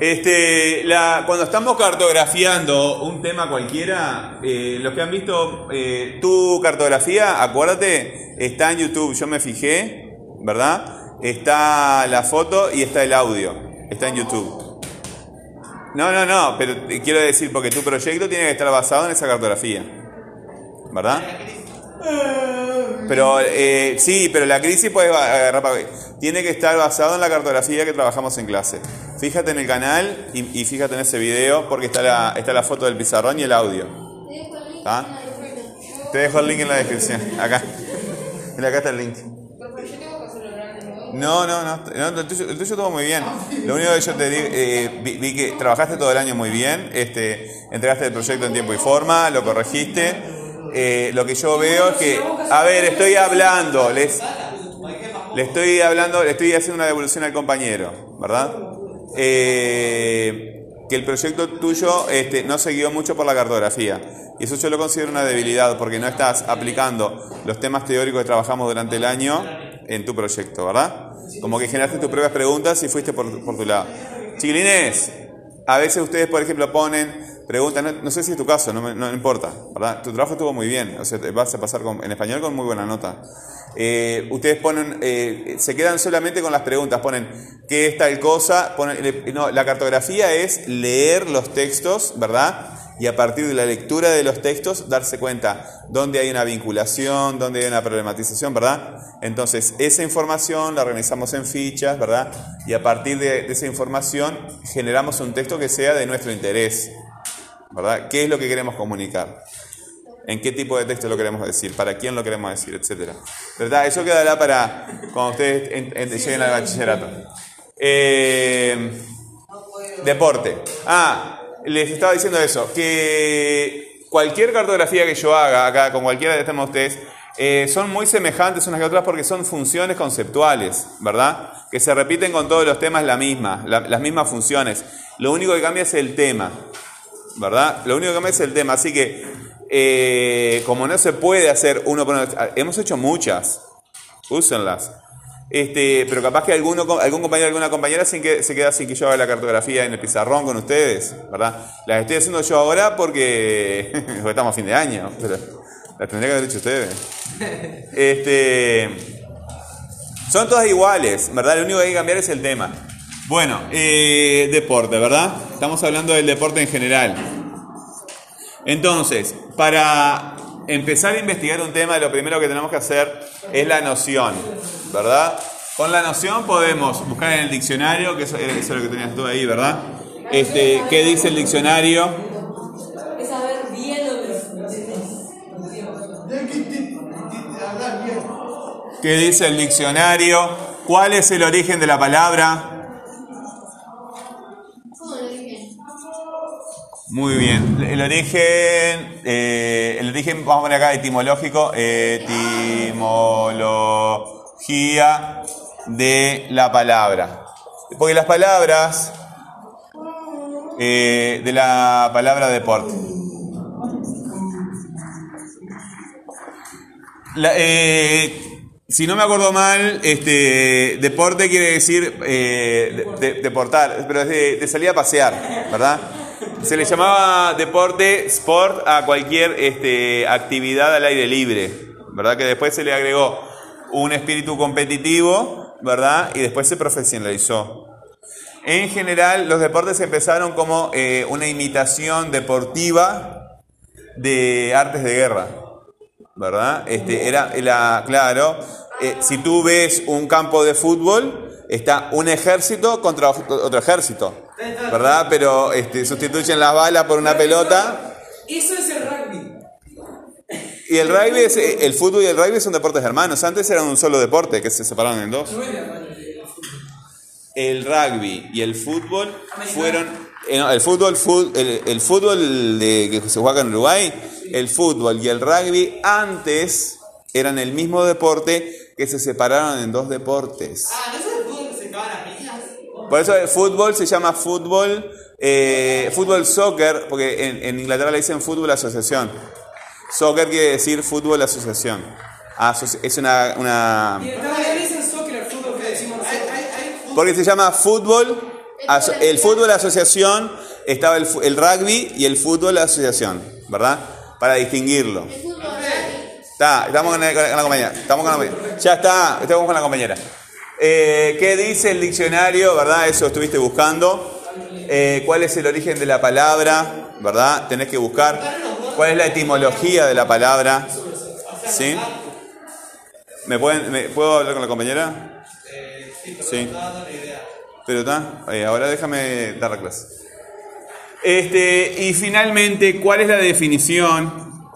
Este, la, cuando estamos cartografiando un tema cualquiera, eh, los que han visto eh, tu cartografía, acuérdate, está en YouTube, yo me fijé, ¿verdad? Está la foto y está el audio, está en YouTube. No, no, no, pero quiero decir, porque tu proyecto tiene que estar basado en esa cartografía, ¿verdad? Pero eh, sí, pero la crisis puede agarrar Tiene que estar basado en la cartografía que trabajamos en clase. Fíjate en el canal y, fíjate en ese video porque está la, está la foto del pizarrón y el audio. Te dejo el link en la descripción. Acá. Mira, acá está el link. No, no, no, el, tuyo, estuvo muy bien. Lo único que yo te di, eh, vi, que trabajaste todo el año muy bien, este, entregaste el proyecto en tiempo y forma, lo corregiste. Eh, lo que yo veo es que, a ver, estoy hablando, les, le estoy hablando, le estoy haciendo una devolución al compañero, ¿verdad? Eh, que el proyecto tuyo este, no se guió mucho por la cartografía. Y eso yo lo considero una debilidad porque no estás aplicando los temas teóricos que trabajamos durante el año en tu proyecto, ¿verdad? Como que generaste tus propias preguntas y fuiste por, tu lado. Chiquilines, a veces ustedes, por ejemplo, ponen preguntas, no, sé si es tu caso, no, no, importa, ¿verdad? Tu trabajo estuvo muy bien, o sea, vas a pasar en español con muy buena nota. Eh, ustedes ponen, eh, se quedan solamente con las preguntas, ponen qué es tal cosa, no, la cartografía es leer los textos, ¿verdad? Y a partir de la lectura de los textos darse cuenta dónde hay una vinculación, dónde hay una problematización, ¿verdad? Entonces, esa información la organizamos en fichas, ¿verdad? Y a partir de, de esa información generamos un texto que sea de nuestro interés, ¿verdad? ¿Qué es lo que queremos comunicar? en qué tipo de texto lo queremos decir, para quién lo queremos decir, etcétera. ¿Verdad? Eso quedará para cuando ustedes lleguen al bachillerato. Eh, deporte. Ah, les estaba diciendo eso, que cualquier cartografía que yo haga acá con cualquiera de estos ustedes, eh, son muy semejantes unas que otras porque son funciones conceptuales, ¿verdad? Que se repiten con todos los temas la misma, las mismas funciones. Lo único que cambia es el tema, ¿verdad? Lo único que cambia es el tema. Así que eh, como no se puede hacer uno por uno, hemos hecho muchas, úsenlas. Este, pero capaz que algún compañero, alguna compañera se queda sin que yo haga la cartografía en el pizarrón con ustedes, ¿verdad? Las estoy haciendo yo ahora porque, estamos a fin de año, pero las tendría que haber hecho ustedes. Este, son todas iguales, ¿verdad? Lo único que hay que cambiar es el tema. Bueno, eh, deporte, ¿verdad? Estamos hablando del deporte en general. Entonces, para empezar a investigar un tema, lo primero que tenemos que hacer es la noción, ¿verdad? Con la noción podemos buscar en el diccionario, que eso, es lo que tenías tú ahí, ¿verdad? Este, ¿Qué dice el diccionario? ¿Qué dice el diccionario? ¿Cuál es el origen de la palabra? Muy bien. El origen, eh, el origen, vamos a poner acá etimológico, de la palabra. Porque las palabras, eh, de la palabra deporte. Eh, si no me acuerdo mal, este, deporte quiere decir deportar, pero es de salir a pasear, ¿verdad? Se le llamaba deporte, sport a cualquier este, actividad al aire libre, ¿verdad? Que después se le agregó un espíritu competitivo, ¿verdad? Y después se profesionalizó. En general, los deportes empezaron como eh, una imitación deportiva de artes de guerra, ¿verdad? Este, era, la, claro, eh, si tú ves un campo de fútbol, está un ejército contra otro ejército. ¿verdad? Pero este, sustituyen las balas por una pelota. Eso es. Y el rugby, es, el fútbol y el rugby son deportes hermanos. Antes eran un solo deporte que se separaron en dos. El rugby y el fútbol fueron. Eh, el fútbol, el, fútbol de, que se juega en Uruguay, el fútbol y el rugby antes eran el mismo deporte que se separaron en dos deportes. Ah, ¿no por eso el fútbol se llama fútbol, eh, fútbol soccer, porque en, Inglaterra le dicen fútbol asociación. Soccer quiere decir fútbol asociación. es una... una... Y en dicen soccer al fútbol que decimos Hay, hay, Porque se llama fútbol, aso- el fútbol asociación, estaba el, el rugby y el fútbol asociación, ¿verdad? Para distinguirlo. Está, estamos con la, con la compañera. Estamos con la compañera. Ya está, estamos con la compañera. Eh, ¿Qué dice el diccionario, verdad? Eso estuviste buscando. Eh, ¿Cuál es el origen de la palabra, verdad? Tenés que buscar. ¿Cuál es la etimología de la palabra? ¿Sí? ¿Me pueden, ¿Puedo hablar con la compañera? Sí. Pero está, eh, ahora déjame dar la clase. Este, y finalmente, ¿cuál es la definición?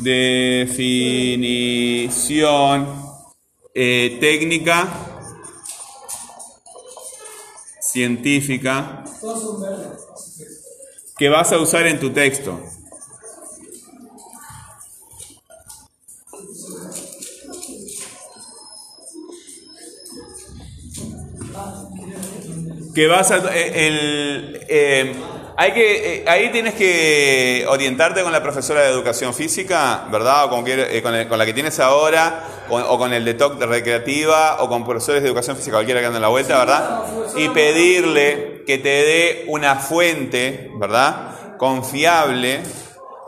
Definición eh, técnica, científica, que vas a usar en tu texto. que vas a eh, el, eh, hay que eh, ahí tienes que orientarte con la profesora de educación física verdad o con, eh, con, el- con la que tienes ahora o con el de TOC de recreativa o con profesores de educación física cualquiera que ande en la vuelta verdad y pedirle que te dé una fuente verdad confiable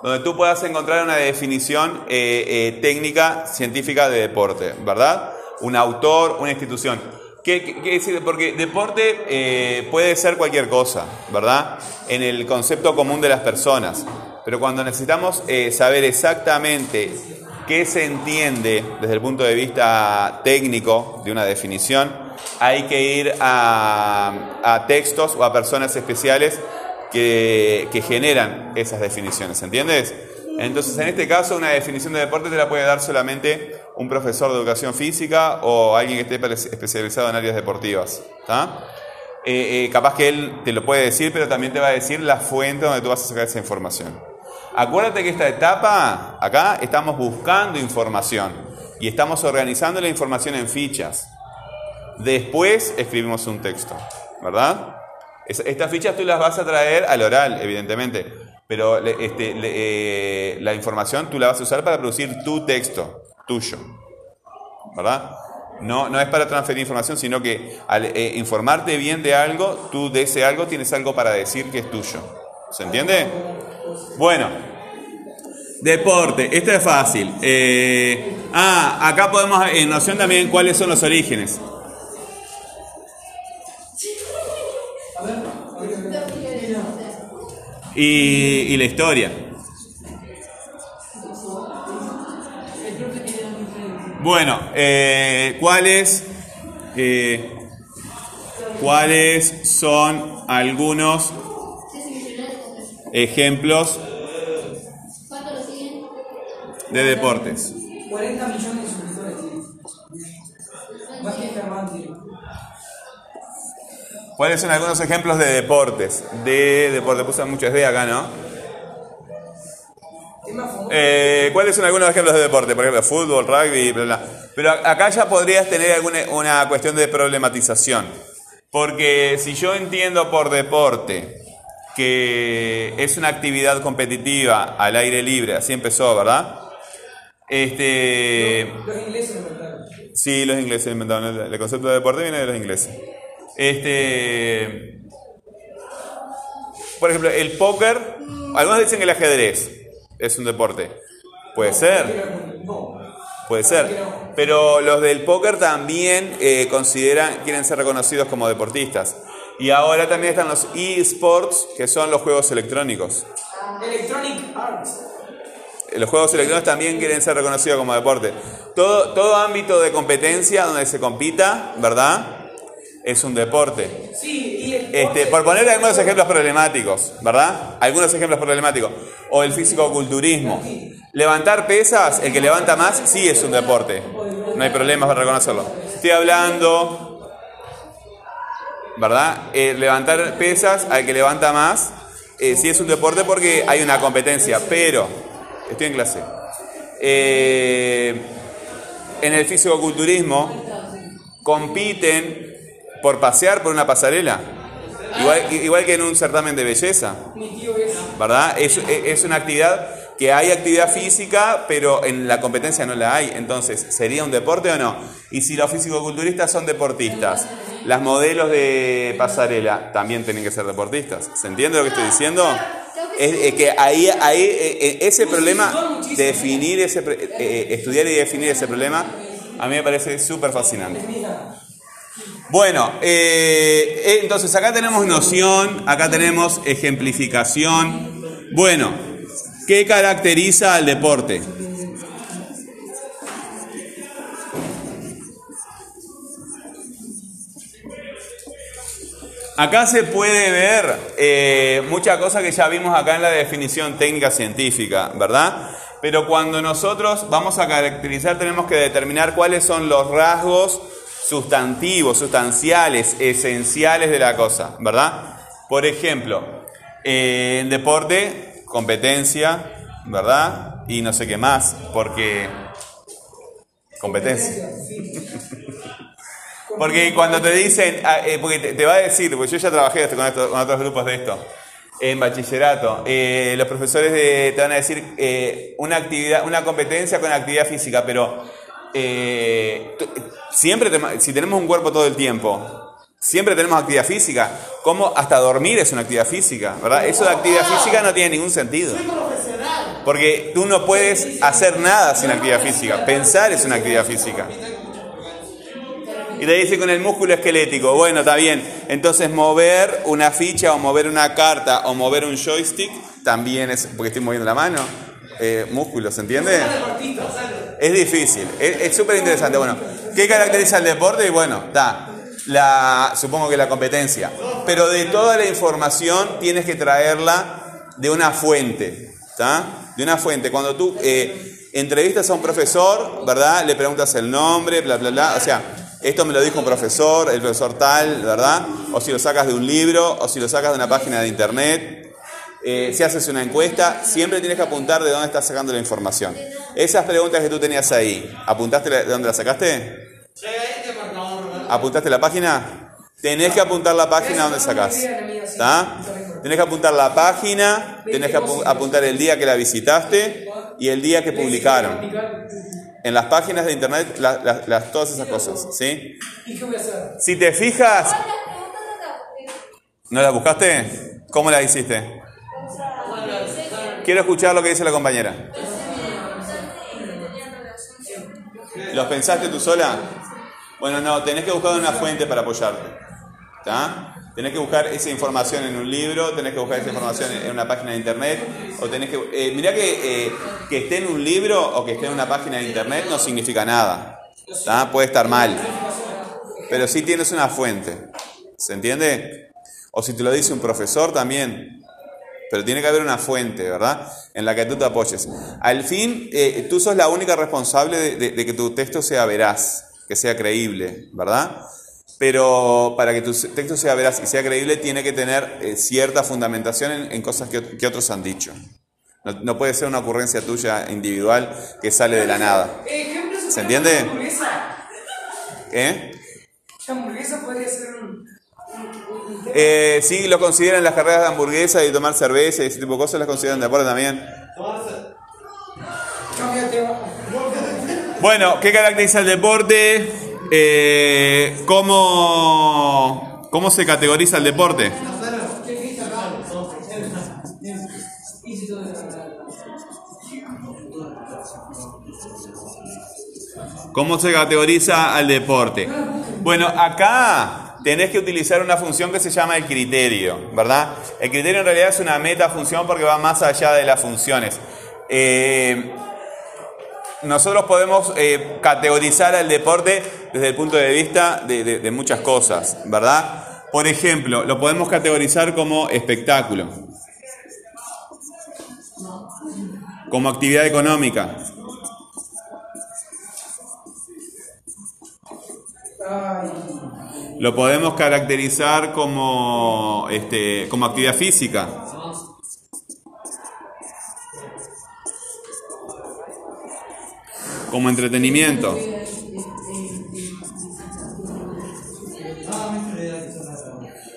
donde tú puedas encontrar una definición eh, eh, técnica científica de deporte verdad un autor una institución ¿Qué, decir? Porque deporte eh, puede ser cualquier cosa, ¿verdad? En el concepto común de las personas. Pero cuando necesitamos saber exactamente qué se entiende desde el punto de vista técnico de una definición, hay que ir a, textos o a personas especiales que, generan esas definiciones, ¿entiendes? Entonces, en este caso, una definición de deporte te la puede dar solamente un profesor de educación física o alguien que esté especializado en áreas deportivas. Eh, eh, capaz que él te lo puede decir, pero también te va a decir la fuente donde tú vas a sacar esa información. Acuérdate que esta etapa, acá, estamos buscando información y estamos organizando la información en fichas. Después escribimos un texto, ¿verdad? Es- Estas fichas tú las vas a traer al oral, evidentemente, pero este, eh, la información tú la vas a usar para producir tu texto, tuyo, ¿verdad? No, no es para transferir información, sino que al eh, informarte bien de algo, tú de ese algo tienes algo para decir que es tuyo. ¿Se entiende? Bueno, deporte, esto es fácil. Eh, ah, acá podemos, en noción también, cuáles son los orígenes. Y, y la historia. Bueno, eh, ¿cuáles, eh, ¿cuáles son algunos ejemplos de deportes? 40 millones de suscriptores. Más que. ¿Cuáles son algunos ejemplos de deportes? De deporte, puse muchas de acá, ¿no? Eh, ¿Cuáles son algunos ejemplos de deporte? Por ejemplo, fútbol, rugby, bla, bla. Pero a- acá ya podrías tener alguna una cuestión de problematización. Porque si yo entiendo por deporte que es una actividad competitiva al aire libre, así empezó, ¿verdad? Este, Los ingleses inventaron. Sí, los ingleses inventaron el concepto de deporte viene de los ingleses. Este, por ejemplo, el póker, algunos dicen que el ajedrez es un deporte. Puede ser, puede ser. Pero los del póker también eh, consideran, quieren ser reconocidos como deportistas. Y ahora también están los eSports, que son los juegos electrónicos. Electronic Arts. Los juegos electrónicos también quieren ser reconocidos como deporte. Todo, todo ámbito de competencia donde se compita, ¿verdad? Es un deporte. Este, por poner algunos ejemplos problemáticos, ¿verdad? Algunos ejemplos problemáticos. O el físico-culturismo. Levantar pesas, el que levanta más, sí es un deporte. No hay problemas para reconocerlo. Estoy hablando, ¿verdad? Eh, levantar pesas, al que levanta más, eh, sí es un deporte porque hay una competencia. Pero, estoy en clase. Eh, en el físico-culturismo compiten por pasear por una pasarela. Igual, que en un certamen de belleza. ¿verdad? Es, es una actividad que hay actividad física, pero en la competencia no la hay. Entonces, ¿sería un deporte o no? Y si los fisicoculturistas son deportistas, las modelos de pasarela también tienen que ser deportistas. ¿Se entiende lo que estoy diciendo? Es, que ahí, ahí eh, eh, ese problema, definir ese, eh, estudiar y definir ese problema, a mí me parece súper fascinante. Bueno, eh, eh, entonces acá tenemos noción, acá tenemos ejemplificación. Bueno, ¿qué caracteriza al deporte? Acá se puede ver eh, muchas cosas que ya vimos acá en la definición técnica científica, ¿verdad? Pero cuando nosotros vamos a caracterizar tenemos que determinar cuáles son los rasgos sustantivos, sustanciales, esenciales de la cosa, ¿verdad? Por ejemplo, eh, en deporte, competencia, ¿verdad? Y no sé qué más, porque... Competencia. Porque cuando te dicen, ah, eh, porque te, va a decir, porque yo ya trabajé con, con otros grupos de esto, en bachillerato, eh, los profesores de- te van a decir una actividad, una competencia con actividad física, pero eh, tú- siempre, si tenemos un cuerpo todo el tiempo, siempre tenemos actividad física, como hasta dormir es una actividad física, ¿verdad? Eso de actividad física no tiene ningún sentido. Porque tú no puedes hacer nada sin actividad física. Pensar es una actividad física. Y te dice con el músculo esquelético, bueno, está bien. Entonces mover una ficha o mover una carta o mover un joystick también es, porque estoy moviendo la mano, eh, músculo, ¿se entiende? Es difícil, es súper interesante. Bueno, ¿qué caracteriza el deporte? Y bueno, está, la, supongo que la competencia. Pero de toda la información tienes que traerla de una fuente, ¿está? De una fuente. Cuando tú eh, entrevistas a un profesor, ¿verdad? Le preguntas el nombre, bla, bla, bla. O sea, esto me lo dijo un profesor, el profesor tal, ¿verdad? O si lo sacas de un libro, o si lo sacas de una página de internet. Eh, si haces una encuesta, siempre tienes que apuntar de dónde estás sacando la información. Esas preguntas que tú tenías ahí, ¿apuntaste la- de dónde las sacaste? ¿Apuntaste la página? Tenés que apuntar la página donde sacás. ¿Está? Tenés que apuntar la página, tenés que apu- apuntar el día que la visitaste y el día que publicaron. En las páginas de internet, la- la- las- todas esas cosas, ¿sí? Si te fijas, ¿no las buscaste? ¿Cómo las hiciste? Quiero escuchar lo que dice la compañera. ¿Los pensaste tú sola? Bueno, no, tenés que buscar una fuente para apoyarte. ¿Está? Tenés que buscar esa información en un libro, tenés que buscar esa información en una página de internet, o tenés que... Eh, mirá que, eh, que esté en un libro o que esté en una página de internet no significa nada. ¿Está? Puede estar mal. Pero sí tienes una fuente. ¿Se entiende? O si te lo dice un profesor también. Pero tiene que haber una fuente, ¿verdad? En la que tú te apoyes. Al fin, eh, tú sos la única responsable de, de- de que tu texto sea veraz, que sea creíble, ¿verdad? Pero para que tu texto sea veraz y sea creíble, tiene que tener eh, cierta fundamentación en, en cosas que, que otros han dicho. No, no puede ser una ocurrencia tuya individual que sale de la nada. ¿Se entiende? ¿Eh? La hamburguesa podría ser un. un- un- un tema. Eh, sí, lo consideran las carreras de hamburguesa y tomar cerveza y ese tipo de cosas, las consideran de acuerdo también. Bueno, ¿qué caracteriza el deporte? Eh, ¿cómo, ¿Cómo se categoriza el deporte? ¿Cómo se categoriza al deporte? Bueno, acá tenés que utilizar una función que se llama el criterio, ¿verdad? El criterio en realidad es una metafunción porque va más allá de las funciones. Eh, nosotros podemos eh, categorizar al deporte desde el punto de vista de, muchas cosas, ¿verdad? Por ejemplo, lo podemos categorizar como espectáculo, como actividad económica, lo podemos caracterizar como, este, como actividad física, como entretenimiento.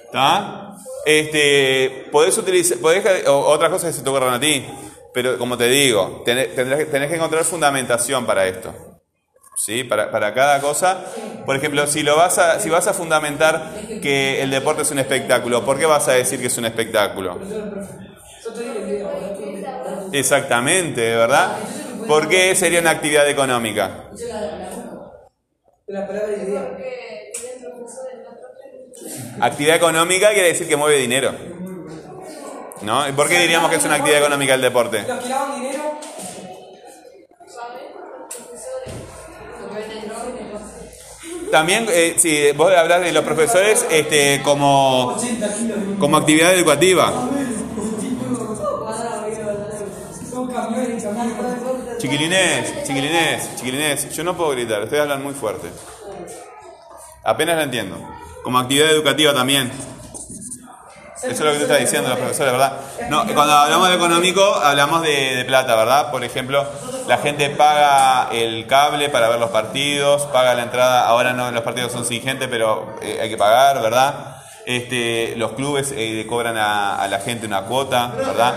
¿Está? Este, podés utilizar, podés, otras cosas que se te ocurran a ti. Pero como te digo, tenés, tenés que encontrar fundamentación para esto. ¿Sí? Para, para cada cosa. Por ejemplo, si, lo vas a, si vas a fundamentar que el deporte es un espectáculo, ¿por qué vas a decir que es un espectáculo? Exactamente, ¿verdad? ¿Por qué sería una actividad económica? Actividad económica quiere decir que mueve dinero. ¿No? ¿Y por qué diríamos que es una actividad económica el deporte? Dinero, También, eh, si vos hablas de los profesores este, como, 80 kilos de como actividad educativa. Chiquilines, chiquilines, chiquilines, yo no puedo gritar, ustedes hablan muy fuerte. Apenas la entiendo. Como actividad educativa también. Eso es lo que tú estás diciendo, los profesores, ¿verdad? No, cuando hablamos de económico, hablamos de, de plata, ¿verdad? Por ejemplo, la gente paga el cable para ver los partidos, paga la entrada, ahora no, los partidos son sin gente, pero eh, hay que pagar, ¿verdad? Este, los clubes eh, cobran a, a la gente una cuota, ¿verdad?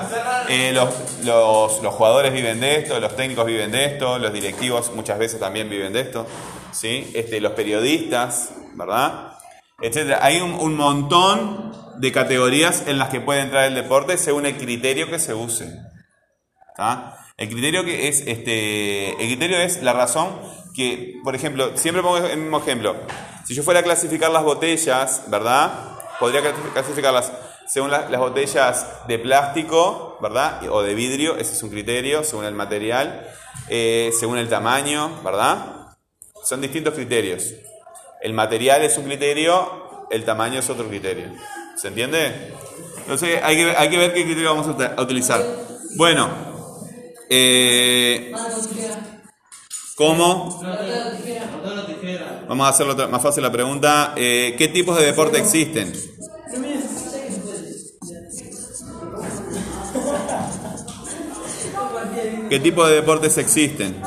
Eh, los, los, los jugadores viven de esto, los técnicos viven de esto, los directivos muchas veces también viven de esto, ¿sí? Este, los periodistas, ¿verdad? etcétera. Hay un, un montón de categorías en las que puede entrar el deporte según el criterio que se use. ¿tá? El criterio que es este, el criterio es la razón que, por ejemplo, siempre pongo el mismo ejemplo. Si yo fuera a clasificar las botellas, ¿verdad? Podría clasi- clasificarlas según la- las botellas de plástico, ¿verdad? O de vidrio, ese es un criterio, según el material, eh, según el tamaño, ¿verdad? Son distintos criterios. El material es un criterio, el tamaño es otro criterio. ¿Se entiende? Entonces hay que, hay que ver qué criterio vamos a utilizar. Bueno, eh, ¿cómo? Vamos a hacerlo más fácil la pregunta. Eh, ¿Qué tipos de deporte existen? ¿Qué tipo de deportes existen?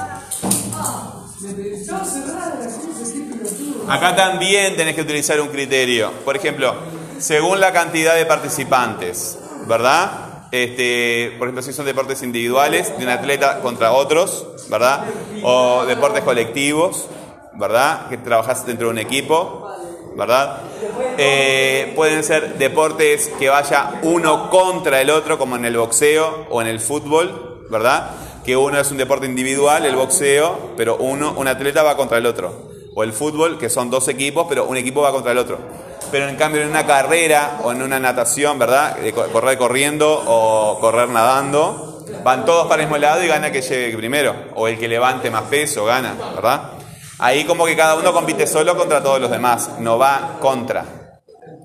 Acá también tenés que utilizar un criterio. Por ejemplo, según la cantidad de participantes, ¿verdad? Este, por ejemplo, si son deportes individuales de un atleta contra otros, ¿verdad? O deportes colectivos, ¿verdad? Que trabajas dentro de un equipo, ¿verdad? Eh, pueden ser deportes que vaya uno contra el otro, como en el boxeo o en el fútbol, ¿verdad? Que uno es un deporte individual, el boxeo, pero uno, un atleta va contra el otro. O el fútbol, que son dos equipos, pero un equipo va contra el otro. Pero en cambio en una carrera o en una natación, ¿verdad? Co- correr corriendo o correr nadando, van todos para el mismo lado y gana el que llegue primero. O el que levante más peso gana, ¿verdad? Ahí como que cada uno compite solo contra todos los demás, no va contra.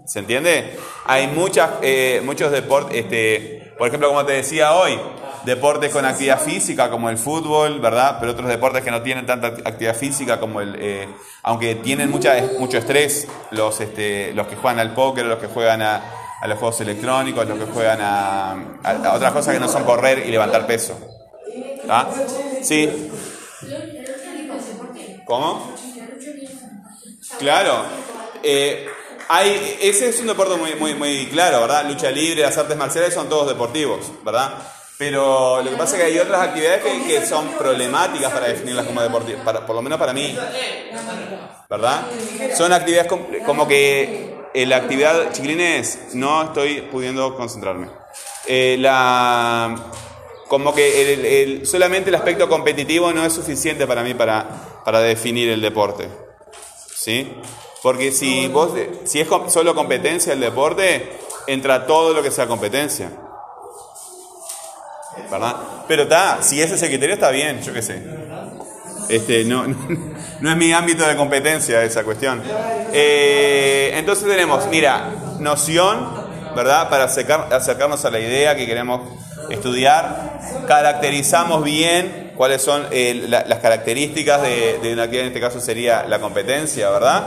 ¿Se entiende? Hay muchas, eh, muchos deportes, este, por ejemplo, como te decía hoy, deportes con actividad física como el fútbol, ¿verdad? Pero otros deportes que no tienen tanta actividad física como el, eh, aunque tienen mucha, mucho estrés, los, este, los que juegan al póker, los que juegan a, a los juegos electrónicos, los que juegan a, a- a otras cosas que no son correr y levantar peso. ¿Ah? Sí. ¿Cómo? Claro. Eh, hay, ese es un deporte muy, muy, muy claro, ¿verdad? Lucha libre, las artes marciales son todos deportivos, ¿verdad? Pero lo que pasa es que hay otras actividades que, que son problemáticas para definirlas como deportivas, para, por lo menos para mí, ¿verdad? Son actividades com- como que eh, la actividad, chiquilines, no estoy pudiendo concentrarme. Eh, la, como que el- el- solamente el aspecto competitivo no es suficiente para mí para, para definir el deporte. ¿Sí? Porque si vos, si es solo competencia el deporte, entra todo lo que sea competencia. Pero está, si ese es el criterio está bien, yo qué sé. Este, no, no es mi ámbito de competencia esa cuestión. Eh, entonces tenemos, mira, noción, ¿verdad? Para acercar- acercarnos a la idea que queremos estudiar. Caracterizamos bien cuáles son eh, la- las características de, de una actividad, en este caso sería la competencia, ¿verdad?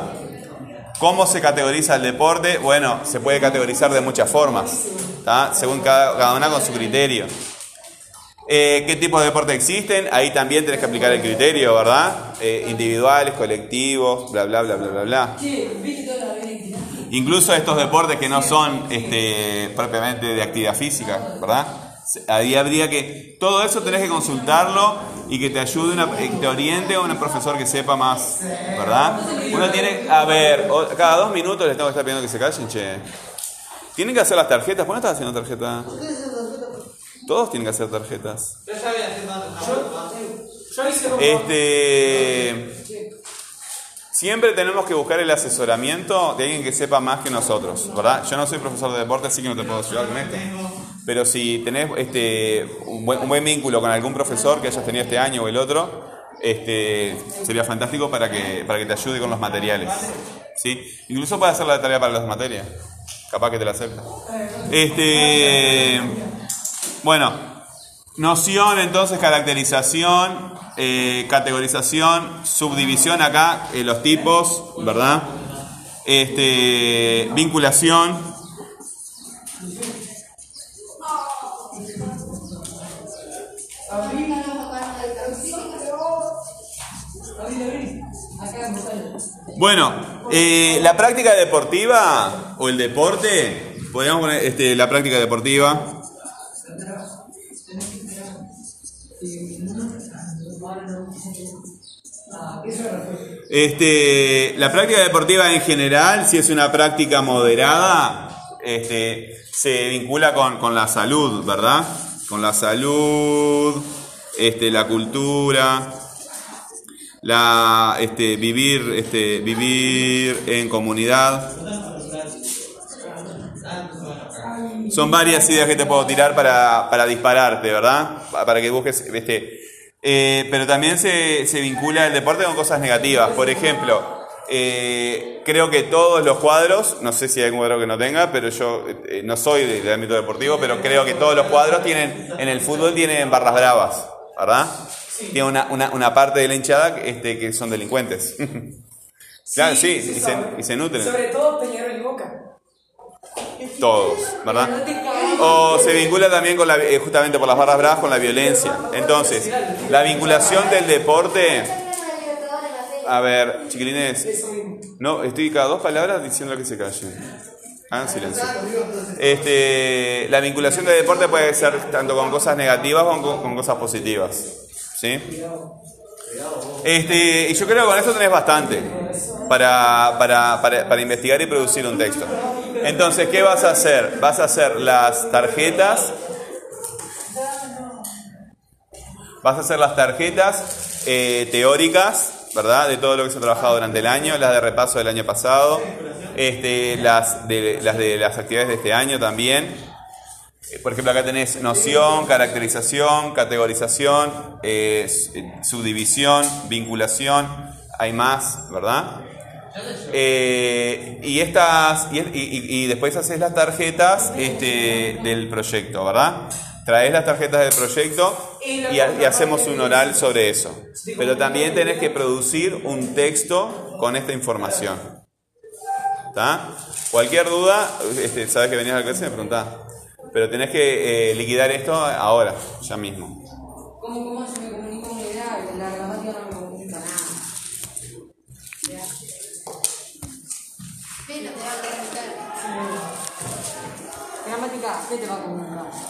¿Cómo se categoriza el deporte? Bueno, se puede categorizar de muchas formas, ¿tá? según cada, cada una con su criterio. Eh, ¿Qué tipos de deporte existen? Ahí también tenés que aplicar el criterio, ¿verdad? Eh, individuales, colectivos, bla, bla, bla, bla, bla, bla. Incluso estos deportes que no son este, propiamente de actividad física, ¿verdad? Ahí habría que. Todo eso tenés que consultarlo y que te ayude, una, eh, que te oriente a un profesor que sepa más, ¿verdad? Uno tiene. A ver, cada dos minutos les tengo que estar pidiendo que se callen, che. Tienen que hacer las tarjetas. ¿Por qué no estás haciendo tarjeta? Todos tienen que hacer tarjetas. Yo hice como. Este. Siempre tenemos que buscar el asesoramiento de alguien que sepa más que nosotros, ¿verdad? Yo no soy profesor de deporte, así que no te puedo ayudar con esto. Pero si tenés este, un, buen, un buen vínculo con algún profesor que hayas tenido este año o el otro, este, sería fantástico para que, para que te ayude con los materiales. ¿sí? Incluso puedes hacer la tarea para las materias. Capaz que te la acepta. Este, bueno, noción, entonces, caracterización, eh, categorización, subdivisión acá, eh, los tipos, ¿verdad? Este, vinculación. Bueno, eh, la práctica deportiva o el deporte, podríamos poner este, la práctica deportiva. Este, la práctica deportiva en general, si es una práctica moderada, este, se vincula con, con la salud, ¿verdad? Con la salud, este, la cultura, la, este, vivir, este, vivir en comunidad. Son varias ideas que te puedo tirar para, para dispararte, ¿verdad? Pa- Para que busques, este, eh, pero también se, se vincula el deporte con cosas negativas. Por ejemplo, eh, creo que todos los cuadros, no sé si hay algún cuadro que no tenga, pero yo eh, no soy de- del ámbito deportivo, pero creo que todos los cuadros tienen, en el fútbol tienen barras bravas, ¿verdad? Tiene una, una, una parte de la hinchada que, este, que son delincuentes. claro, sí, se y, se, y se nutren. Sobre todo Peñarol y Boca. Todos, ¿verdad? O se vincula también con la, eh, justamente por las barras bravas con la violencia. Entonces, la vinculación del deporte. A ver, chiquilines, Eso no, estoy cada dos palabras diciendo que se callen. Hagan silencio. Este, la vinculación del deporte puede ser tanto con cosas negativas como con, cosas positivas. ¿Sí? Este, y yo creo que con esto tenés bastante para, para, para, para investigar y producir un texto. Entonces, ¿qué vas a hacer? Vas a hacer las tarjetas. Vas a hacer las tarjetas eh, teóricas, ¿verdad? De todo lo que se ha trabajado durante el año, las de repaso del año pasado, este, las, de, las de las actividades de este año también. Eh, Por ejemplo, acá tenés noción, caracterización, categorización, eh, eh, subdivisión, vinculación, hay más, ¿verdad? Eh, y estas y, y- y- y después haces las tarjetas este, del proyecto, ¿verdad? Traes las tarjetas del proyecto y hacemos un oral sobre eso. Pero también tenés que producir un texto con esta información. ¿Está? Cualquier duda, este, sabes que venías a la clase y me preguntás. Pero tenés que eh, liquidar esto ahora, ya mismo. ¿Cómo, cómo আসতে দেওয়া কোনো না